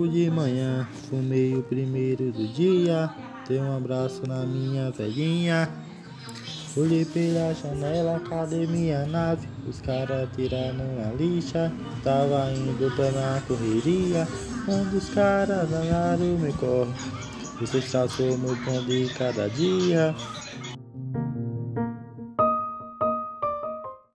Logo de manhã, fumei o primeiro do dia. Dei um abraço na minha velhinha. Olhei pela janela, cadê minha nave? Os caras tiraram a lixa. Tava indo pra na correria. Quando os caras meu me corre. Você está somos pão de cada dia.